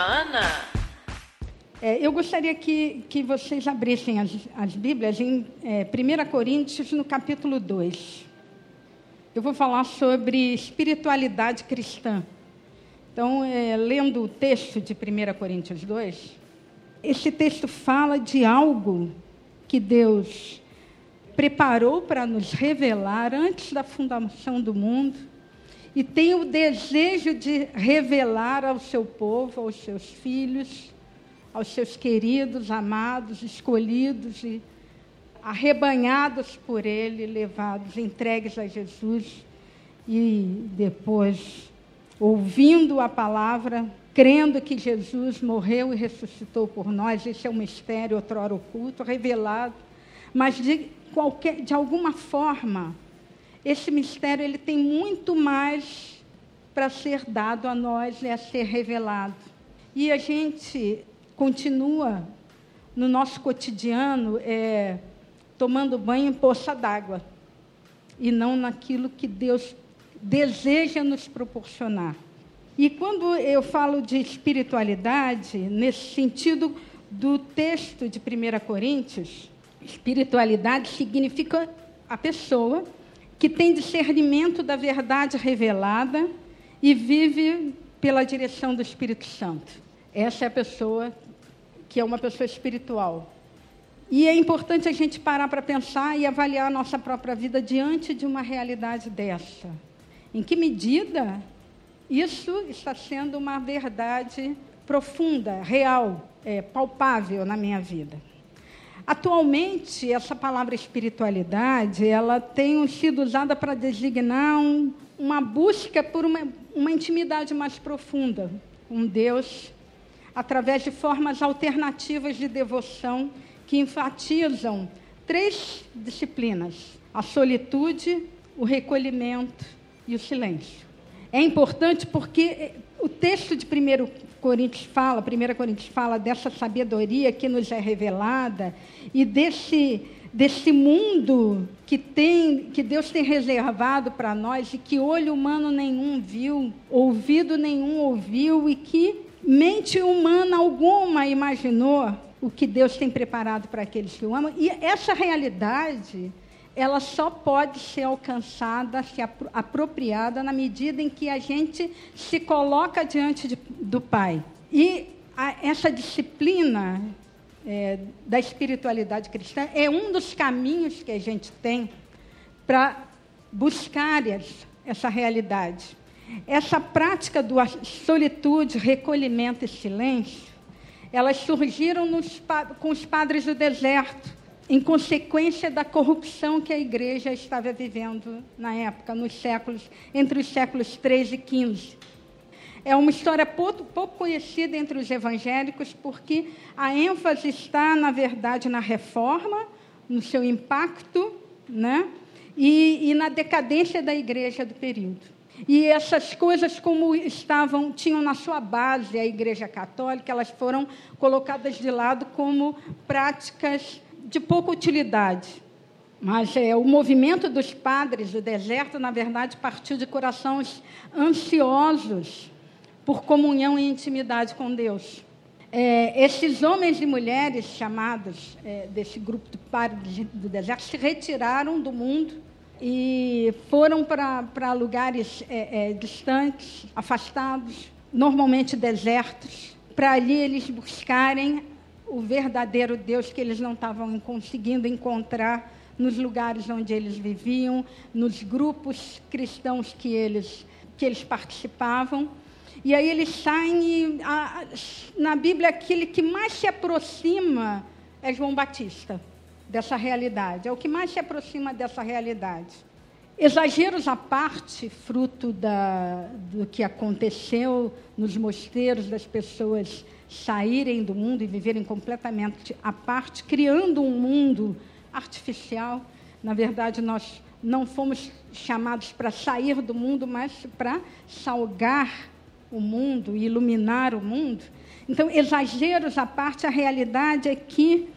Ivana. É, eu gostaria que, que vocês abrissem as, as Bíblias em é, 1 Coríntios, no capítulo 2. Eu vou falar sobre espiritualidade cristã. Então, é, lendo o texto de 1 Coríntios 2, esse texto fala de algo que Deus preparou para nos revelar antes da fundação do mundo e tem o desejo de revelar ao seu povo, aos seus filhos, aos seus queridos, amados, escolhidos e arrebanhados por Ele, levados, entregues a Jesus e depois, ouvindo a palavra, crendo que Jesus morreu e ressuscitou por nós, esse é um mistério outrora oculto, revelado, mas de, qualquer, de alguma forma, esse mistério ele tem muito mais para ser dado a nós e a ser revelado. E a gente continua no nosso cotidiano é, tomando banho em poça d'água e não naquilo que Deus deseja nos proporcionar. E quando eu falo de espiritualidade, nesse sentido do texto de 1 Coríntios, espiritualidade significa a pessoa que tem discernimento da verdade revelada e vive pela direção do Espírito Santo. Essa é a pessoa que é uma pessoa espiritual. E é importante a gente parar para pensar e avaliar a nossa própria vida diante de uma realidade dessa. Em que medida isso está sendo uma verdade profunda, real, é, palpável na minha vida? Atualmente, essa palavra espiritualidade, ela tem sido usada para designar um, uma busca por uma, uma intimidade mais profunda com Deus através de formas alternativas de devoção que enfatizam três disciplinas: a solitude, o recolhimento e o silêncio. É importante porque o texto de 1 Coríntios fala, 1 Coríntios fala dessa sabedoria que nos é revelada e desse, desse mundo que, tem, que Deus tem reservado para nós e que olho humano nenhum viu, ouvido nenhum ouviu e que mente humana alguma imaginou o que Deus tem preparado para aqueles que o amam. E essa realidade, ela só pode ser alcançada, ser apropriada na medida em que a gente se coloca diante de, do Pai. E a, essa disciplina é, da espiritualidade cristã é um dos caminhos que a gente tem para buscar essa realidade. Essa prática do solitude, recolhimento e silêncio, elas surgiram nos, com os padres do deserto, em consequência da corrupção que a igreja estava vivendo na época, nos séculos, entre os séculos 13 e 15. É uma história pouco, pouco conhecida entre os evangélicos, porque a ênfase está, na verdade, na reforma, no seu impacto, né? e, e na decadência da igreja do período. E essas coisas, como estavam, tinham na sua base a Igreja Católica, elas foram colocadas de lado como práticas de pouca utilidade. Mas é, o movimento dos padres do deserto, na verdade, partiu de corações ansiosos por comunhão e intimidade com Deus. É, esses homens e mulheres chamados é, desse grupo de padres do deserto se retiraram do mundo e foram para lugares é, é, distantes, afastados, normalmente desertos, para ali eles buscarem o verdadeiro Deus que eles não estavam conseguindo encontrar nos lugares onde eles viviam, nos grupos cristãos que eles, que eles participavam. E aí eles saem e a, na Bíblia aquele que mais se aproxima é João Batista dessa realidade, é o que mais se aproxima dessa realidade. Exageros à parte, fruto da, do que aconteceu nos mosteiros das pessoas saírem do mundo e viverem completamente à parte, criando um mundo artificial. Na verdade, nós não fomos chamados para sair do mundo, mas para salgar o mundo, iluminar o mundo. Então, exageros à parte, a realidade é que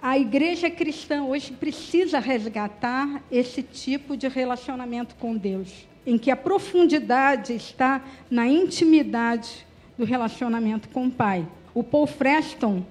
a igreja cristã hoje precisa resgatar esse tipo de relacionamento com Deus, em que a profundidade está na intimidade do relacionamento com o pai. O Paul Freston,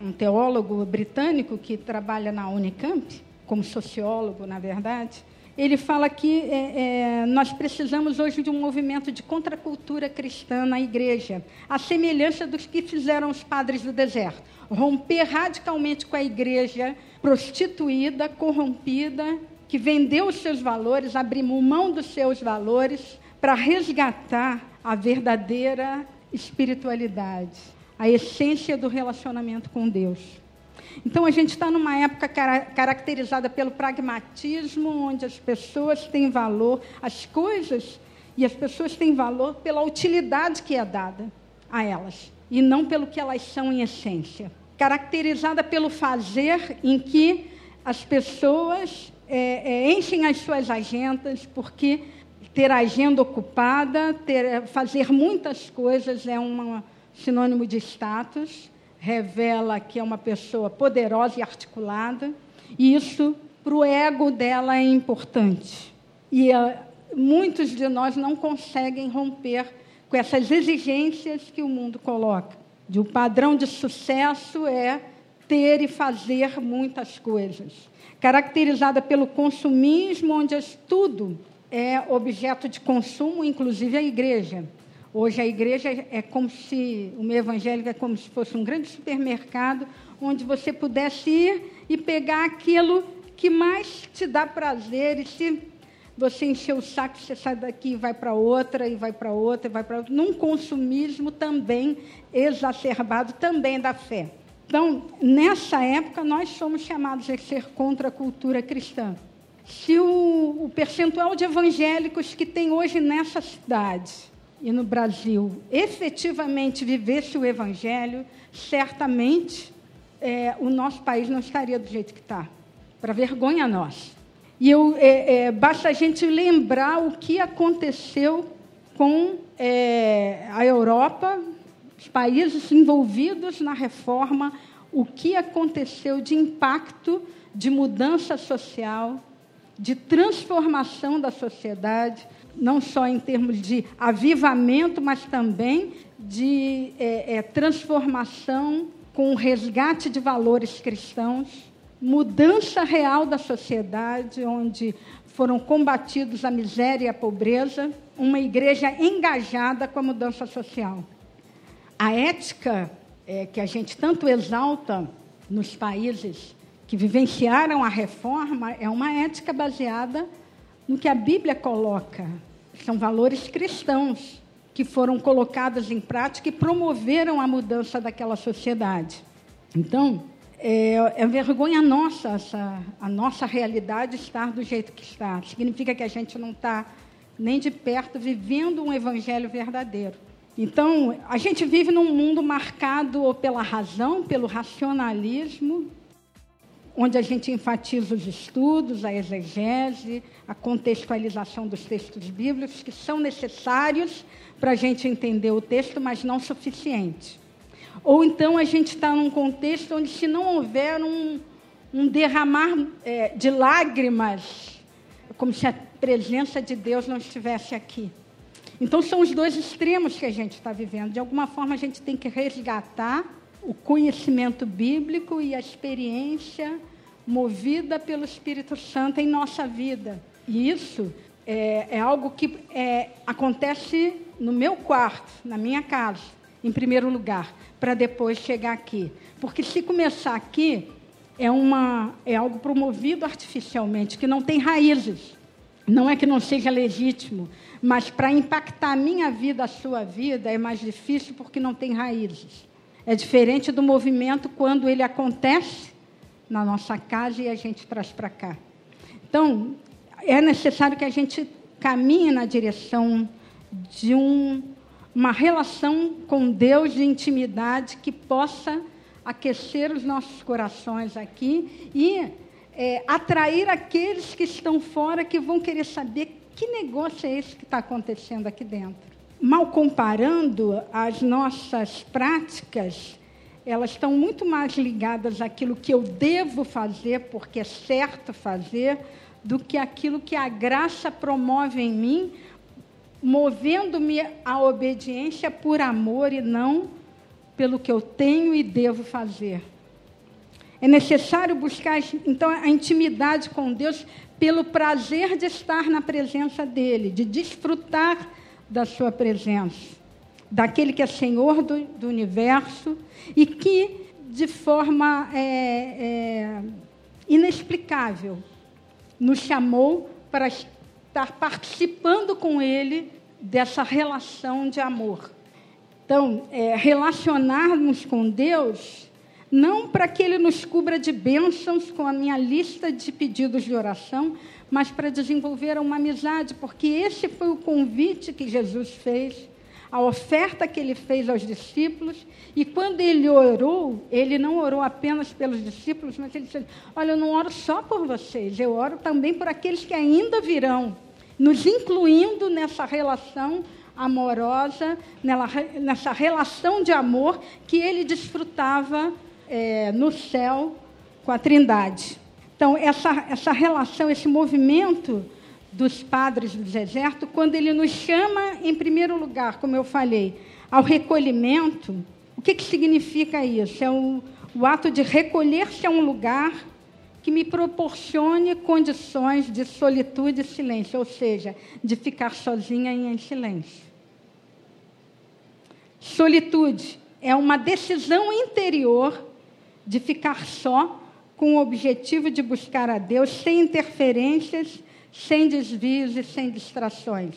um teólogo britânico que trabalha na Unicamp, como sociólogo, na verdade, ele fala que é, é, nós precisamos hoje de um movimento de contracultura cristã na igreja, a semelhança dos que fizeram os padres do deserto. Romper radicalmente com a igreja prostituída, corrompida, que vendeu os seus valores, abrir mão dos seus valores para resgatar a verdadeira espiritualidade, a essência do relacionamento com Deus. Então, a gente está numa época caracterizada pelo pragmatismo, onde as pessoas têm valor, as coisas e as pessoas têm valor pela utilidade que é dada a elas, e não pelo que elas são em essência. Caracterizada pelo fazer, em que as pessoas é, é, enchem as suas agendas, porque ter agenda ocupada, ter, fazer muitas coisas é um sinônimo de status revela que é uma pessoa poderosa e articulada, e isso para o ego dela é importante. E uh, muitos de nós não conseguem romper com essas exigências que o mundo coloca. De um padrão de sucesso é ter e fazer muitas coisas. Caracterizada pelo consumismo, onde tudo é objeto de consumo, inclusive a igreja. Hoje a igreja é como se, o meio evangélico é como se fosse um grande supermercado onde você pudesse ir e pegar aquilo que mais te dá prazer e se você encher o saco, você sai daqui e vai para outra, e vai para outra, e vai para outra, num consumismo também exacerbado, também da fé. Então, nessa época, nós somos chamados a ser contra a cultura cristã. Se o, o percentual de evangélicos que tem hoje nessa cidade e no Brasil efetivamente vivesse o Evangelho, certamente é, o nosso país não estaria do jeito que está. Para vergonha nós. E eu, é, é, basta a gente lembrar o que aconteceu com é, a Europa, os países envolvidos na reforma, o que aconteceu de impacto, de mudança social, de transformação da sociedade, não só em termos de avivamento, mas também de é, é, transformação com resgate de valores cristãos, mudança real da sociedade, onde foram combatidos a miséria e a pobreza, uma igreja engajada com a mudança social. A ética é, que a gente tanto exalta nos países que vivenciaram a reforma é uma ética baseada no que a Bíblia coloca. São valores cristãos que foram colocados em prática e promoveram a mudança daquela sociedade. Então, é, é vergonha nossa essa, a nossa realidade estar do jeito que está. Significa que a gente não está nem de perto vivendo um evangelho verdadeiro. Então, a gente vive num mundo marcado pela razão, pelo racionalismo, onde a gente enfatiza os estudos, a exegese, a contextualização dos textos bíblicos, que são necessários para a gente entender o texto, mas não suficiente. Ou então a gente está num contexto onde, se não houver um, um derramar é, de lágrimas, é como se a presença de Deus não estivesse aqui. Então, são os dois extremos que a gente está vivendo. De alguma forma, a gente tem que resgatar o conhecimento bíblico e a experiência movida pelo Espírito Santo em nossa vida. E isso é, é algo que é, acontece no meu quarto, na minha casa, em primeiro lugar, para depois chegar aqui. Porque se começar aqui, é, uma, é algo promovido artificialmente, que não tem raízes. Não é que não seja legítimo, mas para impactar a minha vida, a sua vida, é mais difícil porque não tem raízes. É diferente do movimento quando ele acontece na nossa casa e a gente traz para cá. Então, é necessário que a gente caminhe na direção de um, uma relação com Deus de intimidade que possa aquecer os nossos corações aqui e é, atrair aqueles que estão fora que vão querer saber que negócio é esse que está acontecendo aqui dentro mal comparando, as nossas práticas, elas estão muito mais ligadas àquilo que eu devo fazer, porque é certo fazer, do que aquilo que a graça promove em mim, movendo-me à obediência por amor e não pelo que eu tenho e devo fazer. É necessário buscar então a intimidade com Deus pelo prazer de estar na presença dele, de desfrutar da sua presença, daquele que é Senhor do, do universo e que de forma é, é, inexplicável nos chamou para estar participando com Ele dessa relação de amor. Então, é, relacionarmos com Deus, não para que Ele nos cubra de bênçãos com a minha lista de pedidos de oração, mas para desenvolver uma amizade, porque esse foi o convite que Jesus fez, a oferta que ele fez aos discípulos, e quando ele orou, ele não orou apenas pelos discípulos, mas ele disse: Olha, eu não oro só por vocês, eu oro também por aqueles que ainda virão nos incluindo nessa relação amorosa, nessa relação de amor que ele desfrutava é, no céu com a Trindade. Então, essa, essa relação, esse movimento dos padres do deserto, quando ele nos chama, em primeiro lugar, como eu falei, ao recolhimento, o que, que significa isso? É o, o ato de recolher-se a um lugar que me proporcione condições de solitude e silêncio, ou seja, de ficar sozinha e em silêncio. Solitude é uma decisão interior de ficar só com o objetivo de buscar a Deus sem interferências, sem desvios e sem distrações.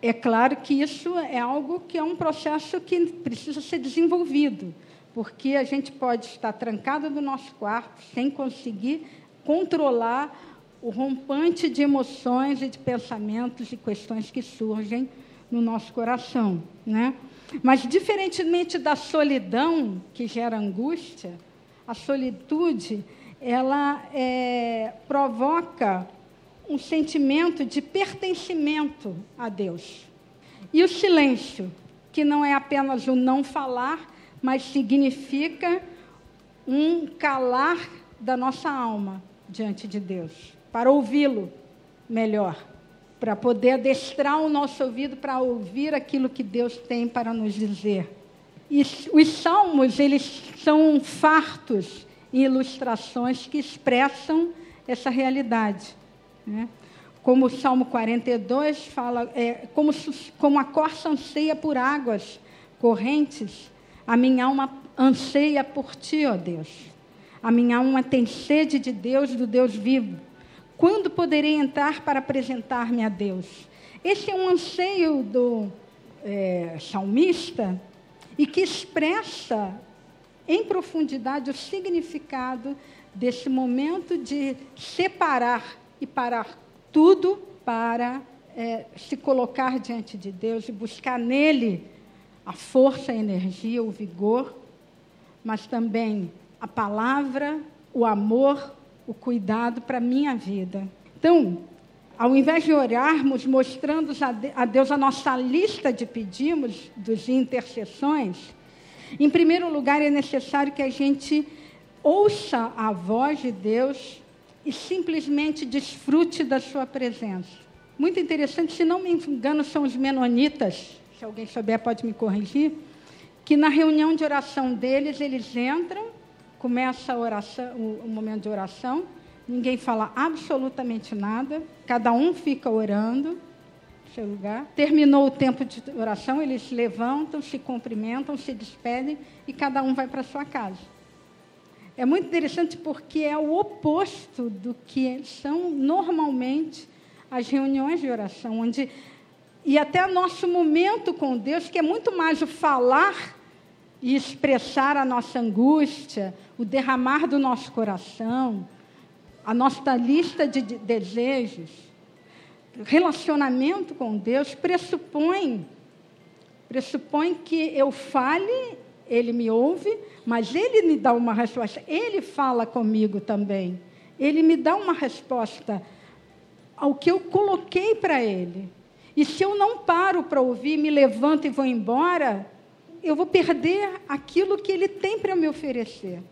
É claro que isso é algo que é um processo que precisa ser desenvolvido porque a gente pode estar trancado no nosso quarto sem conseguir controlar o rompante de emoções e de pensamentos e questões que surgem no nosso coração, né? Mas diferentemente da solidão que gera angústia, a solitude ela é, provoca um sentimento de pertencimento a Deus. E o silêncio, que não é apenas o não falar, mas significa um calar da nossa alma diante de Deus, para ouvi-lo melhor, para poder adestrar o nosso ouvido para ouvir aquilo que Deus tem para nos dizer. E os salmos, eles são fartos em ilustrações que expressam essa realidade. Né? Como o Salmo 42 fala, é, como, como a corça anseia por águas correntes, a minha alma anseia por ti, ó Deus. A minha alma tem sede de Deus, do Deus vivo. Quando poderei entrar para apresentar-me a Deus? Esse é um anseio do é, salmista e que expressa em profundidade o significado desse momento de separar e parar tudo para é, se colocar diante de Deus e buscar nele a força, a energia, o vigor, mas também a palavra, o amor, o cuidado para a minha vida. Então, ao invés de orarmos mostrando a Deus a nossa lista de pedidos, dos intercessões, em primeiro lugar é necessário que a gente ouça a voz de Deus e simplesmente desfrute da sua presença. Muito interessante, se não me engano, são os menonitas se alguém souber pode me corrigir, que na reunião de oração deles, eles entram, começa a oração, o, o momento de oração, ninguém fala absolutamente nada, cada um fica orando seu lugar. Terminou o tempo de oração, eles se levantam, se cumprimentam, se despedem e cada um vai para sua casa. É muito interessante porque é o oposto do que são normalmente as reuniões de oração, onde e até nosso momento com Deus, que é muito mais o falar e expressar a nossa angústia, o derramar do nosso coração, a nossa lista de desejos. Relacionamento com Deus pressupõe pressupõe que eu fale, ele me ouve, mas ele me dá uma resposta. Ele fala comigo também. Ele me dá uma resposta ao que eu coloquei para ele. E se eu não paro para ouvir, me levanto e vou embora, eu vou perder aquilo que ele tem para me oferecer,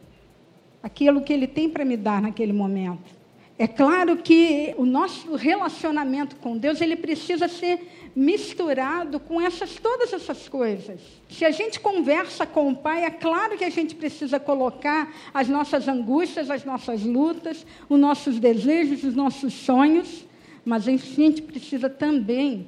aquilo que ele tem para me dar naquele momento. É claro que o nosso relacionamento com Deus ele precisa ser misturado com essas todas essas coisas. Se a gente conversa com o Pai, é claro que a gente precisa colocar as nossas angústias, as nossas lutas, os nossos desejos, os nossos sonhos, mas a gente precisa também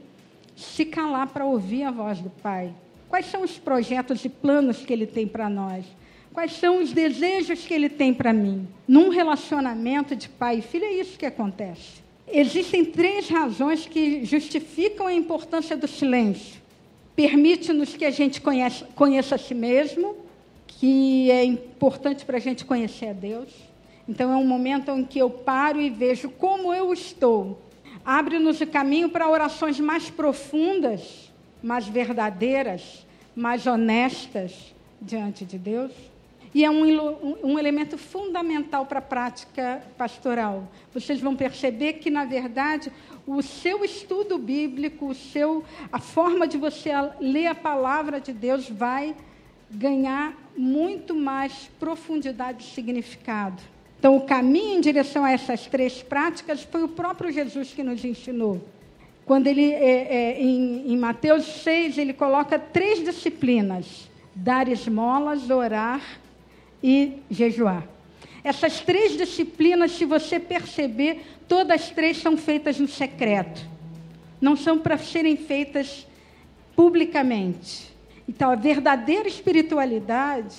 se calar para ouvir a voz do Pai. Quais são os projetos e planos que Ele tem para nós? Quais são os desejos que ele tem para mim? Num relacionamento de pai e filho, é isso que acontece. Existem três razões que justificam a importância do silêncio. Permite-nos que a gente conheça, conheça a si mesmo, que é importante para a gente conhecer a Deus. Então, é um momento em que eu paro e vejo como eu estou. Abre-nos o caminho para orações mais profundas, mais verdadeiras, mais honestas diante de Deus. E é um, um, elemento fundamental para a prática pastoral. Vocês vão perceber que, na verdade, o seu estudo bíblico, o seu, a forma de você ler a palavra de Deus vai ganhar muito mais profundidade e significado. Então, o caminho em direção a essas três práticas foi o próprio Jesus que nos ensinou. Quando ele, é, é, em, em Mateus 6, ele coloca três disciplinas: dar esmolas, orar e jejuar. Essas três disciplinas, se você perceber, todas três são feitas no secreto. Não são para serem feitas publicamente. Então, a verdadeira espiritualidade,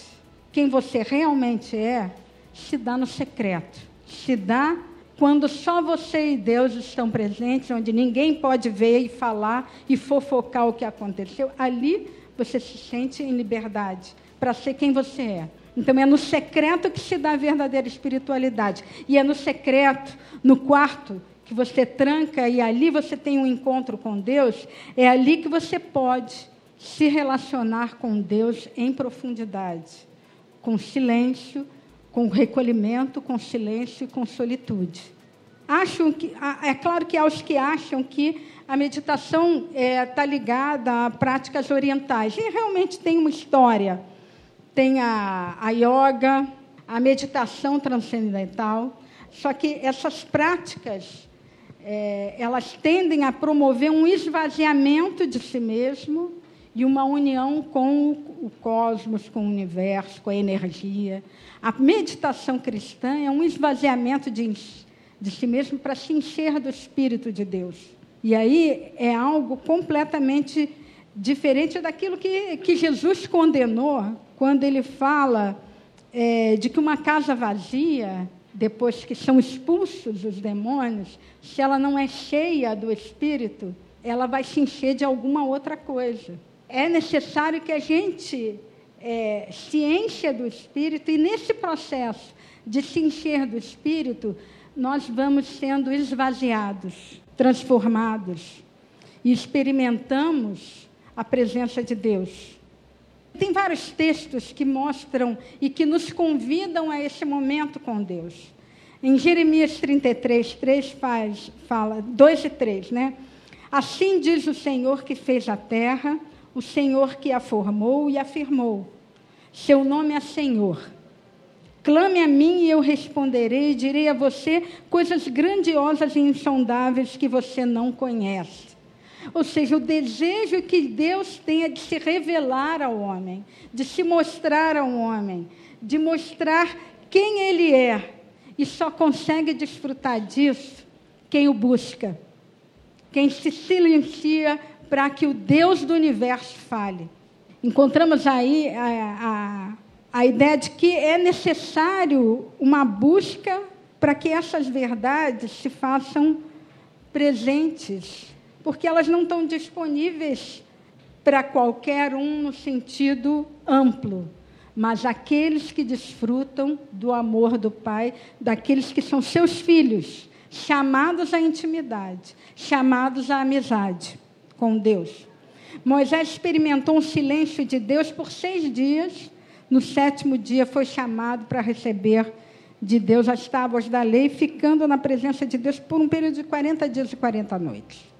quem você realmente é, se dá no secreto. Se dá quando só você e Deus estão presentes, onde ninguém pode ver e falar e fofocar o que aconteceu. Ali você se sente em liberdade para ser quem você é. Então é no secreto que se dá a verdadeira espiritualidade. E é no secreto, no quarto, que você tranca e ali você tem um encontro com Deus, é ali que você pode se relacionar com Deus em profundidade, com silêncio, com recolhimento, com silêncio e com solitude. Acham que, é claro que há os que acham que a meditação está é, tá ligada a práticas orientais. E realmente tem uma história tem a, a yoga, a meditação transcendental. Só que essas práticas, é, elas tendem a promover um esvaziamento de si mesmo e uma união com o cosmos, com o universo, com a energia. A meditação cristã é um esvaziamento de, de si mesmo para se encher do Espírito de Deus. E aí é algo completamente diferente daquilo que, que Jesus condenou quando ele fala é, de que uma casa vazia, depois que são expulsos os demônios, se ela não é cheia do Espírito, ela vai se encher de alguma outra coisa. É necessário que a gente é, se encha do Espírito, e nesse processo de se encher do Espírito, nós vamos sendo esvaziados, transformados, e experimentamos a presença de Deus. Tem vários textos que mostram e que nos convidam a esse momento com Deus. Em Jeremias 33, 3 faz, fala, 2 e 3, né? Assim diz o Senhor que fez a terra, o Senhor que a formou e afirmou. Seu nome é Senhor. Clame a mim e eu responderei e direi a você coisas grandiosas e insondáveis que você não conhece. Ou seja, o desejo que Deus tem é de se revelar ao homem, de se mostrar ao homem, de mostrar quem ele é. E só consegue desfrutar disso quem o busca, quem se silencia para que o Deus do universo fale. Encontramos aí a, a, a ideia de que é necessário uma busca para que essas verdades se façam presentes porque elas não estão disponíveis para qualquer um no sentido amplo, mas aqueles que desfrutam do amor do Pai, daqueles que são seus filhos, chamados à intimidade, chamados à amizade com Deus. Moisés experimentou um silêncio de Deus por seis dias. No sétimo dia foi chamado para receber de Deus as tábuas da lei, ficando na presença de Deus por um período de 40 dias e 40 noites.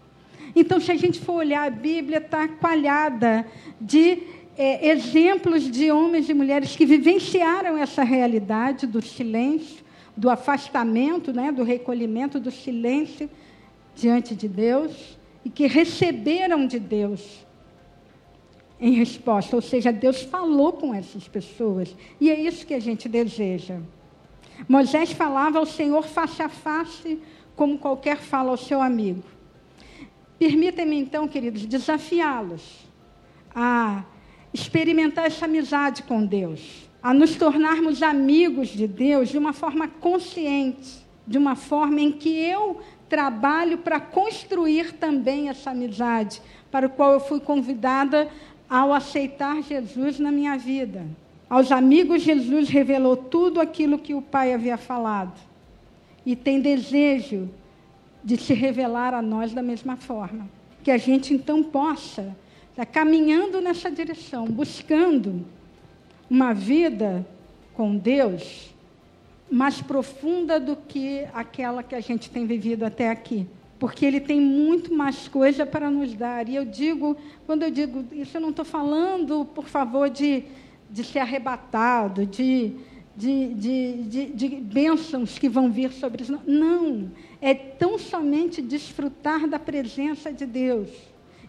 Então, se a gente for olhar a Bíblia, está coalhada de é, exemplos de homens e mulheres que vivenciaram essa realidade do silêncio, do afastamento, né, do recolhimento, do silêncio diante de Deus e que receberam de Deus em resposta, ou seja, Deus falou com essas pessoas e é isso que a gente deseja. Moisés falava ao Senhor face a face, como qualquer fala ao seu amigo. Permitem-me então, queridos, desafiá-los a experimentar essa amizade com Deus, a nos tornarmos amigos de Deus de uma forma consciente, de uma forma em que eu trabalho para construir também essa amizade, para o qual eu fui convidada ao aceitar Jesus na minha vida. Aos amigos, Jesus revelou tudo aquilo que o Pai havia falado. E tem desejo de se revelar a nós da mesma forma. Que a gente então possa estar caminhando nessa direção, buscando uma vida com Deus mais profunda do que aquela que a gente tem vivido até aqui. Porque Ele tem muito mais coisa para nos dar. E eu digo, quando eu digo isso, eu não estou falando, por favor, de, de ser arrebatado, de, de, de, de, de bênçãos que vão vir sobre isso. Não. É tão somente desfrutar da presença de Deus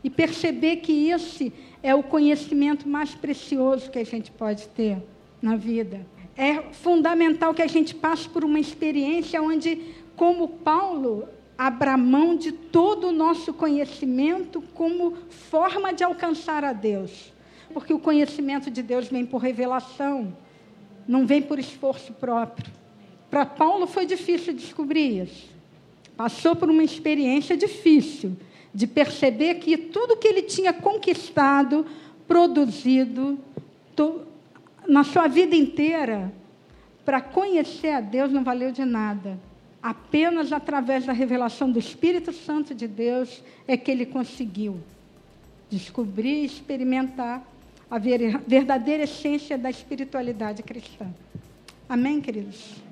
e perceber que esse é o conhecimento mais precioso que a gente pode ter na vida é fundamental que a gente passe por uma experiência onde, como Paulo, abra mão de todo o nosso conhecimento como forma de alcançar a Deus. Porque o conhecimento de Deus vem por revelação, não vem por esforço próprio. Para Paulo foi difícil descobrir isso. Passou por uma experiência difícil de perceber que tudo que ele tinha conquistado, produzido, na sua vida inteira, para conhecer a Deus não valeu de nada. Apenas através da revelação do Espírito Santo de Deus é que ele conseguiu descobrir e experimentar a verdadeira essência da espiritualidade cristã. Amém, queridos?